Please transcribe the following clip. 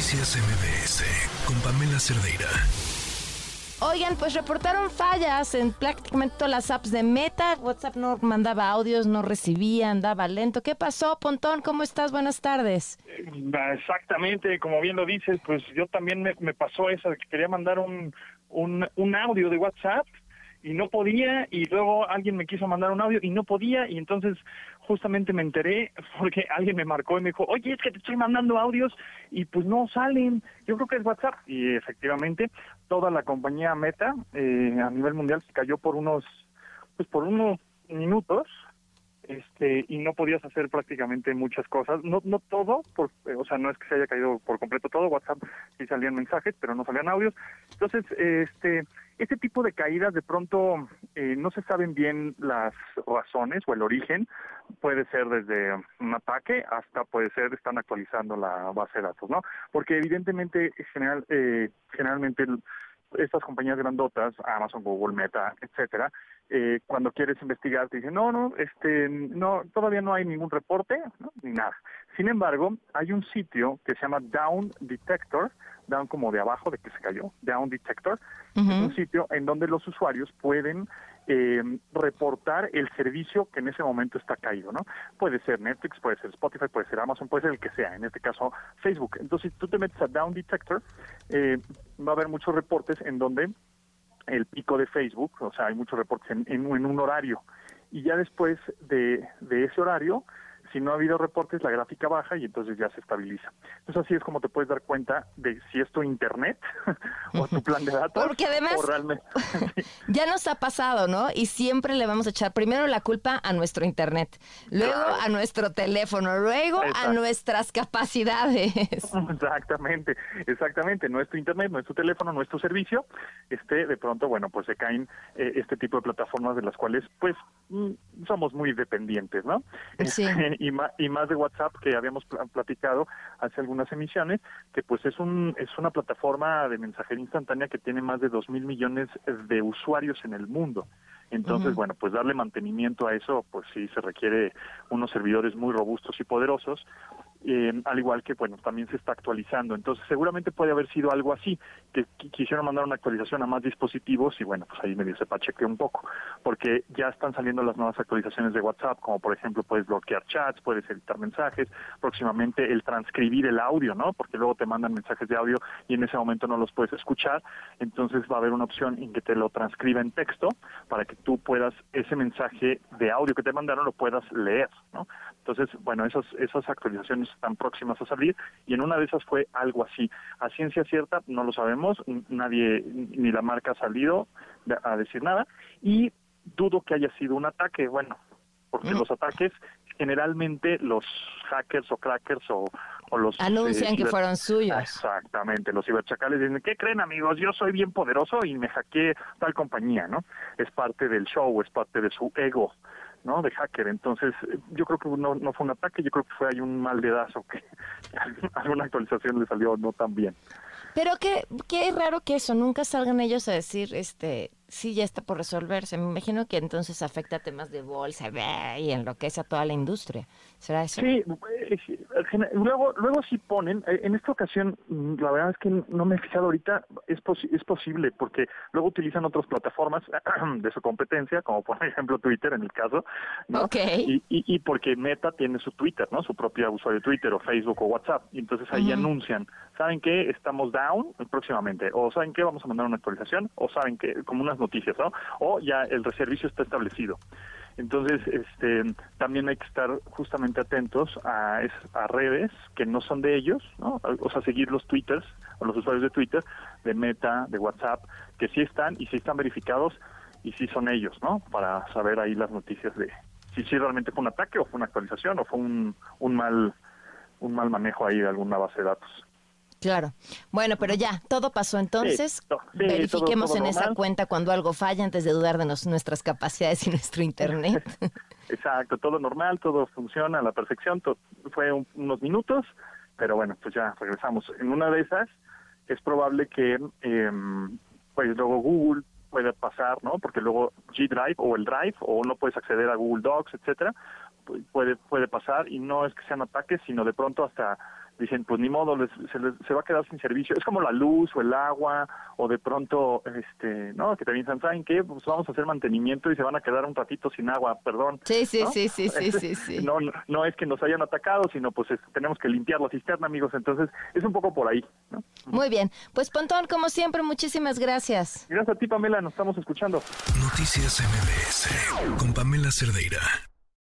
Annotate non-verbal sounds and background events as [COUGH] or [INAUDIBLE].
Noticias MBS con Pamela Cerdeira. Oigan, pues reportaron fallas en prácticamente todas las apps de Meta. WhatsApp no mandaba audios, no recibía, andaba lento. ¿Qué pasó, Pontón? ¿Cómo estás? Buenas tardes. Exactamente, como bien lo dices, pues yo también me, pasó eso, que quería mandar un, un, un audio de WhatsApp y no podía y luego alguien me quiso mandar un audio y no podía y entonces justamente me enteré [LAUGHS] porque alguien me marcó y me dijo, oye, es que te estoy mandando audios y pues no salen, yo creo que es WhatsApp. Y efectivamente, toda la compañía Meta eh, a nivel mundial se cayó por unos, pues por unos minutos, este y no podías hacer prácticamente muchas cosas no no todo por, o sea no es que se haya caído por completo todo WhatsApp sí salían mensajes pero no salían audios entonces este este tipo de caídas de pronto eh, no se saben bien las razones o el origen. Puede ser desde un ataque hasta puede ser están actualizando la base de datos, ¿no? Porque evidentemente general, eh, generalmente estas compañías grandotas, Amazon, Google, Meta, etcétera, eh, cuando quieres investigar te dicen no, no, este, no, todavía no hay ningún reporte, ni nada. Sin embargo, hay un sitio que se llama Down Detector, down como de abajo de que se cayó, Down Detector, es un sitio en donde los usuarios pueden eh, reportar el servicio que en ese momento está caído, ¿no? Puede ser Netflix, puede ser Spotify, puede ser Amazon, puede ser el que sea, en este caso Facebook. Entonces, si tú te metes a Down Detector, eh, va a haber muchos reportes en donde el pico de Facebook, o sea, hay muchos reportes en, en, en un horario, y ya después de, de ese horario, si no ha habido reportes, la gráfica baja y entonces ya se estabiliza. Entonces así es como te puedes dar cuenta de si es tu internet [LAUGHS] o tu plan de datos. Porque además [LAUGHS] ya nos ha pasado, ¿no? Y siempre le vamos a echar primero la culpa a nuestro internet, luego a nuestro teléfono, luego a nuestras capacidades. [LAUGHS] Exactamente, exactamente. No es tu internet, no es tu teléfono, no es tu servicio. Este, de pronto, bueno, pues se caen eh, este tipo de plataformas de las cuales, pues, mm, somos muy dependientes, ¿no? Sí. Y, más, y más de WhatsApp que habíamos platicado hace algunas emisiones, que pues es, un, es una plataforma de mensajería instantánea que tiene más de dos mil millones de usuarios en el mundo. Entonces, bueno, pues darle mantenimiento a eso, pues sí se requiere unos servidores muy robustos y poderosos eh, al igual que, bueno, también se está actualizando. Entonces, seguramente puede haber sido algo así, que quisieron mandar una actualización a más dispositivos y, bueno, pues ahí medio se pachequeó un poco, porque ya están saliendo las nuevas actualizaciones de WhatsApp, como por ejemplo puedes bloquear chats, puedes editar mensajes, próximamente el transcribir el audio, ¿no? Porque luego te mandan mensajes de audio y en ese momento no los puedes escuchar, entonces va a haber una opción en que te lo transcriba en texto para que tú puedas ese mensaje de audio que te mandaron lo puedas leer, ¿no? Entonces, bueno, esas, esas actualizaciones están próximas a salir y en una de esas fue algo así. A ciencia cierta no lo sabemos, nadie, ni la marca ha salido a decir nada y dudo que haya sido un ataque, bueno, porque mm. los ataques generalmente los hackers o crackers o, los... Anuncian eh, que fueron suyos. Exactamente, los ciberchacales dicen, ¿qué creen amigos? Yo soy bien poderoso y me hackeé tal compañía, ¿no? Es parte del show, es parte de su ego. ¿no? De hacker. Entonces, yo creo que no, no fue un ataque, yo creo que fue ahí un mal dedazo que [LAUGHS] alguna actualización le salió no tan bien. Pero qué, qué raro que eso, nunca salgan ellos a decir, este, sí, ya está por resolverse. Me imagino que entonces afecta a temas de bolsa y enloquece a toda la industria. ¿Será eso? Sí, eh, luego, luego sí ponen, eh, en esta ocasión, mm, la verdad es que no me he fijado ahorita, es, es posible, porque luego utilizan otras plataformas [CLEARS THROAT] de su competencia, como por [LAUGHS] ejemplo Twitter en el caso, ¿no? Y, y, porque Meta tiene su Twitter, ¿no? Su propia usuario de Twitter o Facebook o WhatsApp, y entonces ahí anuncian, ¿saben qué? Estamos down próximamente, o ¿saben qué? Vamos a mandar una actualización, o ¿saben qué? Como unas noticias, ¿no? O ya el servicio está establecido. Entonces, este, también hay que estar justamente atentos a, a redes que no son de ellos, ¿no? O sea, seguir los twitters o los usuarios de Twitter, de Meta, de WhatsApp, que sí están y sí están verificados y sí son ellos, ¿no? Para saber ahí las noticias de si sí realmente fue un ataque o fue una actualización o fue un, un mal un mal manejo ahí de alguna base de datos. Claro. Bueno, pero ya, todo pasó entonces. Verifiquemos en esa cuenta cuando algo falla antes de dudar de nuestras capacidades y nuestro Internet. [LAUGHS] Exacto, todo normal, todo funciona a la perfección. fue unos minutos, pero bueno, pues ya regresamos. En una de esas es probable que em, pues luego Google pueda pasar, ¿no? Porque luego G Drive o el Drive o no puedes acceder a Google Docs, etcétera, puede puede pasar y no es que sean ataques, sino de pronto hasta dicen, pues ni modo, les, se, les, se va a quedar sin servicio. Es como la luz o el agua, o de pronto, este, ¿no? Que también ¿saben qué? Pues vamos a hacer mantenimiento y se van a quedar un ratito sin agua, perdón. Sí, sí, sí, sí, sí, sí, sí. No, no, es que nos hayan atacado, sino pues tenemos que limpiar la cisterna, amigos. Entonces, es un poco por ahí, ¿no? Muy bien. Pues Pontón, como siempre, muchísimas gracias. Gracias a ti, Pamela, nos estamos escuchando. Noticias MBS con Pamela Cerdeira.